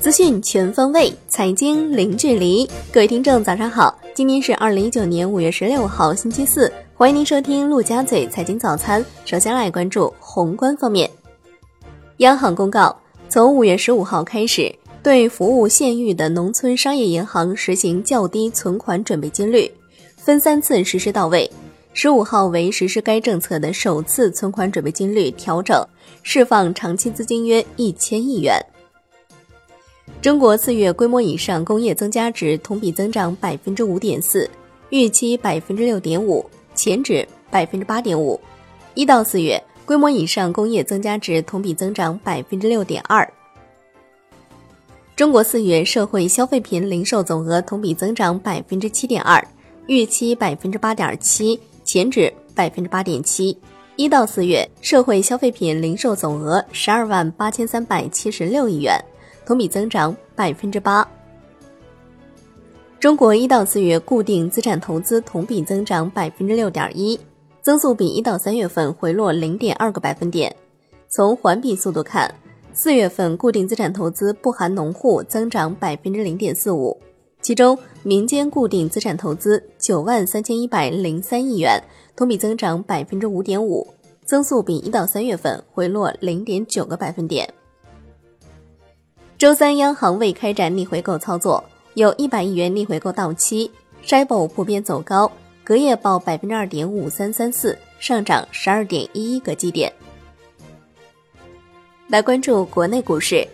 资讯全方位，财经零距离。各位听众，早上好！今天是二零一九年五月十六号，星期四。欢迎您收听陆家嘴财经早餐。首先来关注宏观方面。央行公告，从五月十五号开始，对服务县域的农村商业银行实行较低存款准备金率，分三次实施到位。十五号为实施该政策的首次存款准备金率调整，释放长期资金约一千亿元。中国四月规模以上工业增加值同比增长百分之五点四，预期百分之六点五，前值百分之八点五。一到四月规模以上工业增加值同比增长百分之六点二。中国四月社会消费品零售总额同比增长百分之七点二，预期百分之八点七，前值百分之八点七。一到四月社会消费品零售总额十二万八千三百七十六亿元。同比增长百分之八。中国一到四月固定资产投资同比增长百分之六点一，增速比一到三月份回落零点二个百分点。从环比速度看，四月份固定资产投资不含农户增长百分之零点四五，其中民间固定资产投资九万三千一百零三亿元，同比增长百分之五点五，增速比一到三月份回落零点九个百分点。周三，央行未开展逆回购操作，有一百亿元逆回购到期。SHIBO 普遍走高，隔夜报百分之二点五三三四，上涨十二点一一个基点。来关注国内股市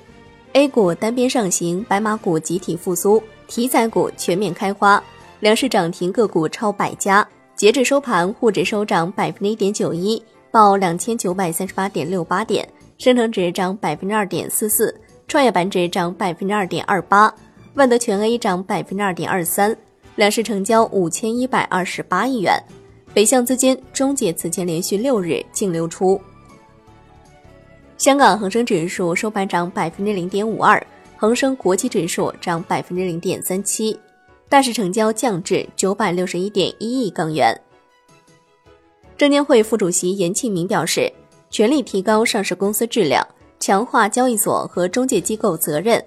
，A 股单边上行，白马股集体复苏，题材股全面开花，两市涨停个股超百家。截至收盘，沪指收涨百分之一点九一，报两千九百三十八点六八点，深成指涨百分之二点四四。创业板指涨百分之二点二八，万德全 A 涨百分之二点二三，两市成交五千一百二十八亿元，北向资金终结此前连续六日净流出。香港恒生指数收盘涨百分之零点五二，恒生国际指数涨百分之零点三七，大市成交降至九百六十一点一亿港元。证监会副主席严庆明表示，全力提高上市公司质量。强化交易所和中介机构责任，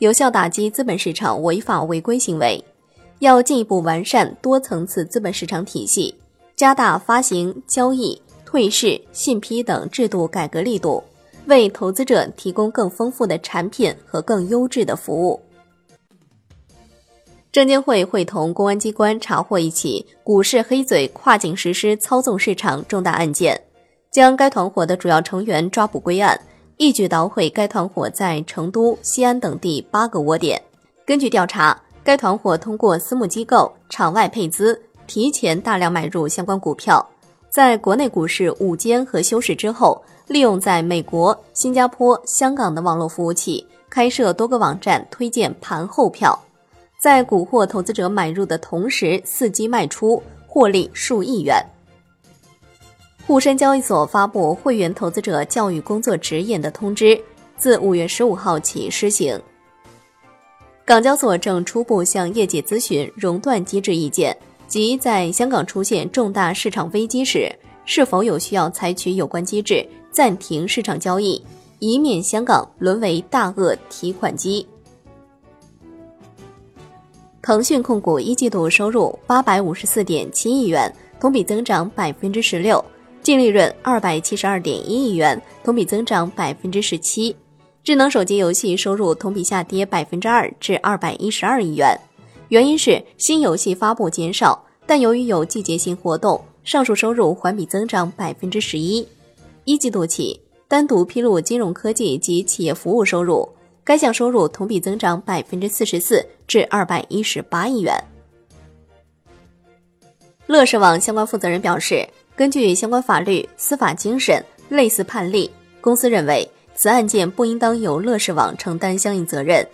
有效打击资本市场违法违规行为。要进一步完善多层次资本市场体系，加大发行、交易、退市、信批等制度改革力度，为投资者提供更丰富的产品和更优质的服务。证监会会同公安机关查获一起股市黑嘴跨境实施操纵市场重大案件，将该团伙的主要成员抓捕归案。一举捣毁该团伙在成都、西安等地八个窝点。根据调查，该团伙通过私募机构、场外配资，提前大量买入相关股票，在国内股市午间和休市之后，利用在美国、新加坡、香港的网络服务器开设多个网站推荐盘后票，在蛊惑投资者买入的同时伺机卖出，获利数亿元。沪深交易所发布会员投资者教育工作指引的通知，自五月十五号起施行。港交所正初步向业界咨询熔断机制意见，即在香港出现重大市场危机时，是否有需要采取有关机制暂停市场交易，以免香港沦为大鳄提款机。腾讯控股一季度收入八百五十四点七亿元，同比增长百分之十六。净利润二百七十二点一亿元，同比增长百分之十七。智能手机游戏收入同比下跌百分之二至二百一十二亿元，原因是新游戏发布减少，但由于有季节性活动，上述收入环比增长百分之十一。一季度起，单独披露金融科技及企业服务收入，该项收入同比增长百分之四十四至二百一十八亿元。乐视网相关负责人表示。根据相关法律、司法精神、类似判例，公司认为此案件不应当由乐视网承担相应责任。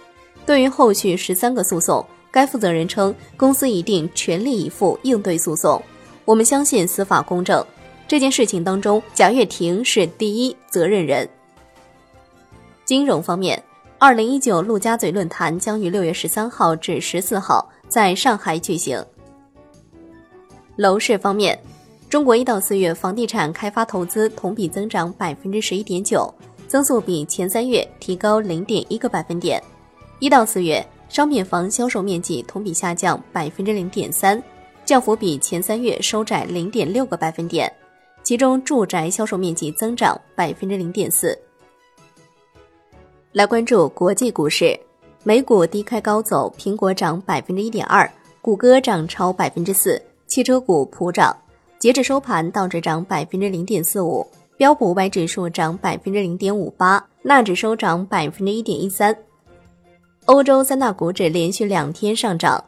对于后续十三个诉讼，该负责人称，公司一定全力以赴应对诉讼。我们相信司法公正。这件事情当中，贾跃亭是第一责任人。金融方面，二零一九陆家嘴论坛将于六月十三号至十四号在上海举行。楼市方面。中国一到四月房地产开发投资同比增长百分之十一点九，增速比前三月提高零点一个百分点。一到四月，商品房销售面积同比下降百分之零点三，降幅比前三月收窄零点六个百分点。其中，住宅销售面积增长百分之零点四。来关注国际股市，美股低开高走，苹果涨百分之一点二，谷歌涨超百分之四，汽车股普涨。截至收盘，道指涨百分之零点四五。标普五百指数涨百分之零点五八，纳指收涨百分之一点一三。欧洲三大股指连续两天上涨，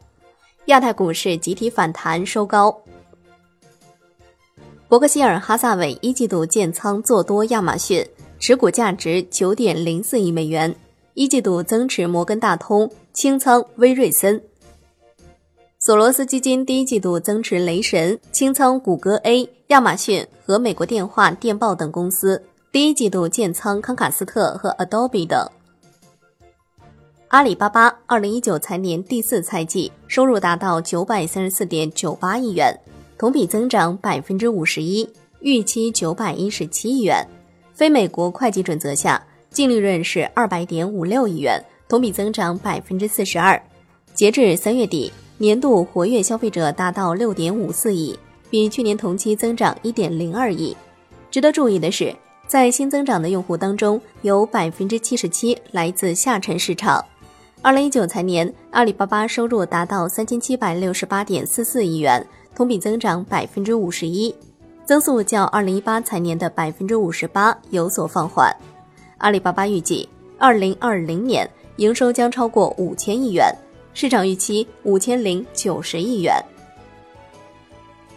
亚太股市集体反弹收高。伯克希尔哈萨韦一季度建仓做多亚马逊，持股价值九点零四亿美元；一季度增持摩根大通，清仓威瑞森。索罗斯基金第一季度增持雷神，清仓谷歌 A、亚马逊和美国电话、电报等公司。第一季度建仓康卡斯特和 Adobe 等。阿里巴巴二零一九财年第四财季收入达到九百三十四点九八亿元，同比增长百分之五十一，预期九百一十七亿元。非美国会计准则下，净利润是二百点五六亿元，同比增长百分之四十二。截至三月底。年度活跃消费者达到六点五四亿，比去年同期增长一点零二亿。值得注意的是，在新增长的用户当中，有百分之七十七来自下沉市场。二零一九财年，阿里巴巴收入达到三千七百六十八点四四亿元，同比增长百分之五十一，增速较二零一八财年的百分之五十八有所放缓。阿里巴巴预计，二零二零年营收将超过五千亿元。市场预期五千零九十亿元。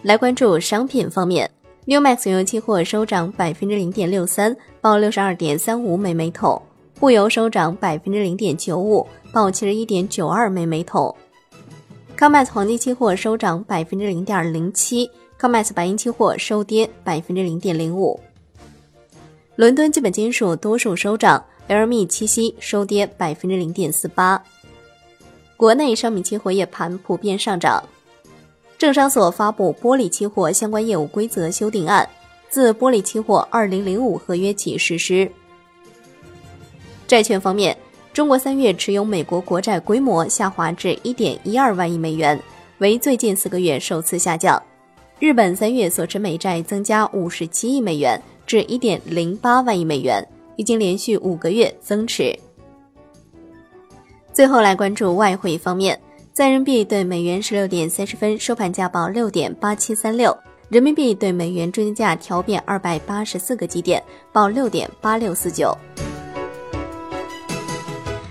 来关注商品方面，New Max 原油期货收涨百分之零点六三，报六十二点三五每每桶；布油收涨百分之零点九五，报七十一点九二每每桶。COMEX 黄金期货收涨百分之零点零七，COMEX 白银期货收跌百分之零点零五。伦敦基本金属多数收涨，LME 七锡收跌百分之零点四八。国内商品期货夜盘普遍上涨，证商所发布玻璃期货相关业务规则修订案，自玻璃期货二零零五合约起实施。债券方面，中国三月持有美国国债规模下滑至一点一二万亿美元，为最近四个月首次下降。日本三月所持美债增加五十七亿美元至一点零八万亿美元，已经连续五个月增持。最后来关注外汇方面，在人民币对美元十六点三十分收盘价报六点八七三六，人民币对美元中间价调变二百八十四个基点，报六点八六四九。